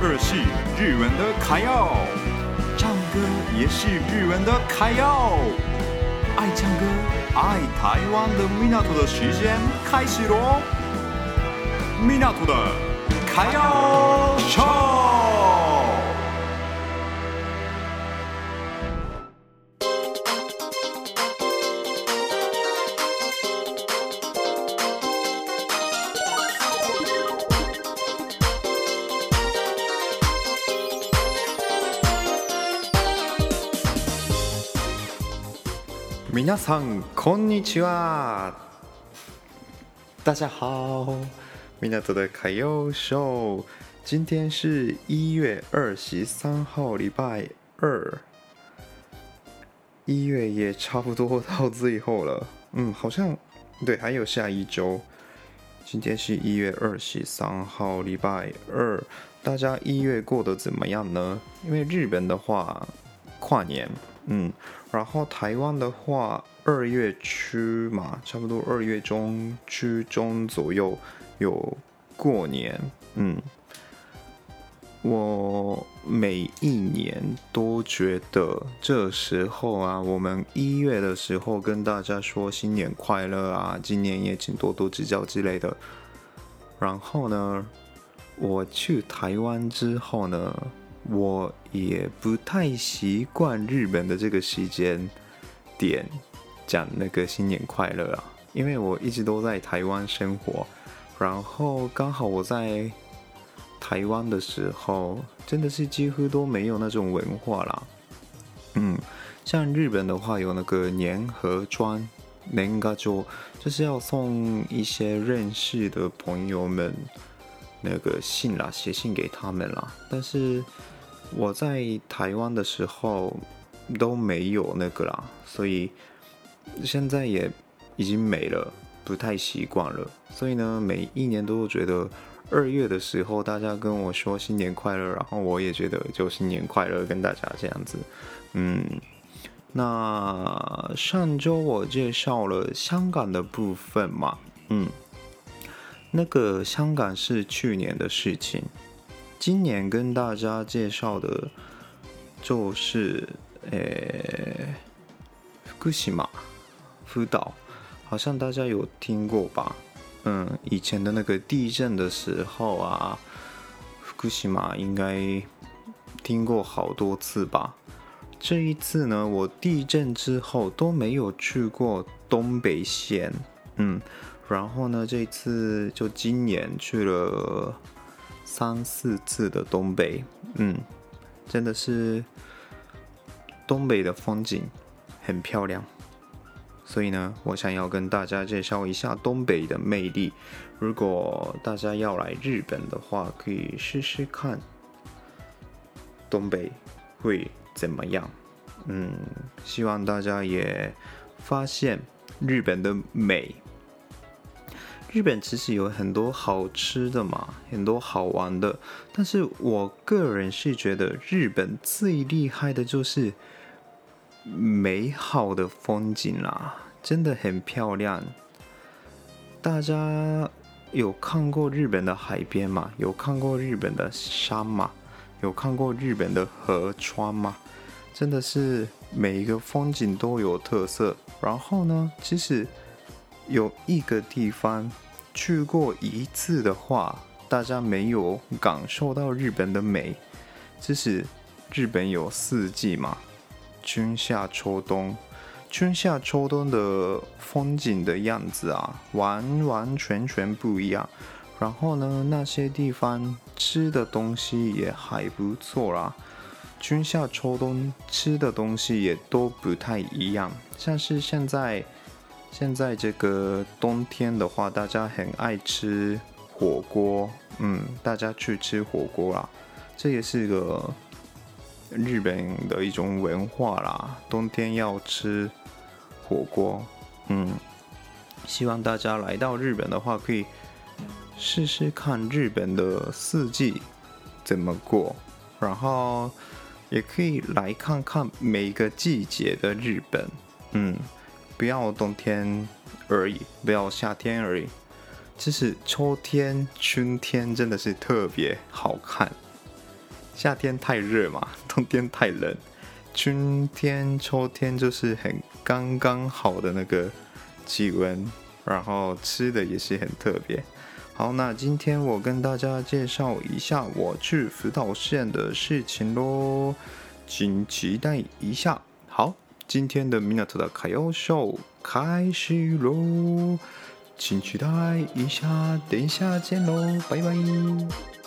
二是日文的卡要，唱歌也是日文的卡要。爱唱歌、爱台湾的米纳图的时间开始喽！米纳图的卡要唱。皆さんこんにちは。大家好，米纳图的卡要秀。今天是一月二十三号，礼拜二。一月也差不多到最后了，嗯，好像对，还有下一周。今天是一月二十三号，礼拜二。大家一月过得怎么样呢？因为日本的话，跨年。 嗯，然后台湾的话，二月初嘛，差不多二月中、初中左右有过年。嗯，我每一年都觉得这时候啊，我们一月的时候跟大家说新年快乐啊，今年也请多多指教之类的。然后呢，我去台湾之后呢，我也不太习惯日本的这个时间点讲那个新年快乐啊，因为我一直都在台湾生活，然后刚好我在台湾的时候，真的是几乎都没有那种文化啦。嗯，像日本的话有那个年贺状，年贺状就是要送一些认识的朋友们那个信啦，写信给他们啦，但是。我在台湾的时候都没有那个啦，所以现在也已经没了，不太习惯了。所以呢，每一年都觉得二月的时候，大家跟我说新年快乐，然后我也觉得就新年快乐，跟大家这样子。嗯，那上周我介绍了香港的部分嘛，嗯，那个香港是去年的事情。今年跟大家介绍的，就是呃，福岛、福岛，好像大家有听过吧？嗯，以前的那个地震的时候啊，福岛应该听过好多次吧？这一次呢，我地震之后都没有去过东北县，嗯，然后呢，这一次就今年去了。三四次的东北，嗯，真的是东北的风景很漂亮，所以呢，我想要跟大家介绍一下东北的魅力。如果大家要来日本的话，可以试试看东北会怎么样。嗯，希望大家也发现日本的美。日本其实有很多好吃的嘛，很多好玩的。但是我个人是觉得日本最厉害的就是美好的风景啦，真的很漂亮。大家有看过日本的海边吗？有看过日本的山吗？有看过日本的河川吗？真的是每一个风景都有特色。然后呢，其实有一个地方。去过一次的话，大家没有感受到日本的美。这是日本有四季嘛，春夏秋冬，春夏秋冬的风景的样子啊，完完全全不一样。然后呢，那些地方吃的东西也还不错啦。春夏秋冬吃的东西也都不太一样，像是现在。现在这个冬天的话，大家很爱吃火锅，嗯，大家去吃火锅啦，这也是个日本的一种文化啦。冬天要吃火锅，嗯，希望大家来到日本的话，可以试试看日本的四季怎么过，然后也可以来看看每个季节的日本，嗯。不要冬天而已，不要夏天而已，其实秋天、春天真的是特别好看。夏天太热嘛，冬天太冷，春天、秋天就是很刚刚好的那个气温，然后吃的也是很特别。好，那今天我跟大家介绍一下我去福岛县的事情喽，请期待一下。今天的港的歌谣秀开始喽，请期待一下，等一下见喽，拜拜。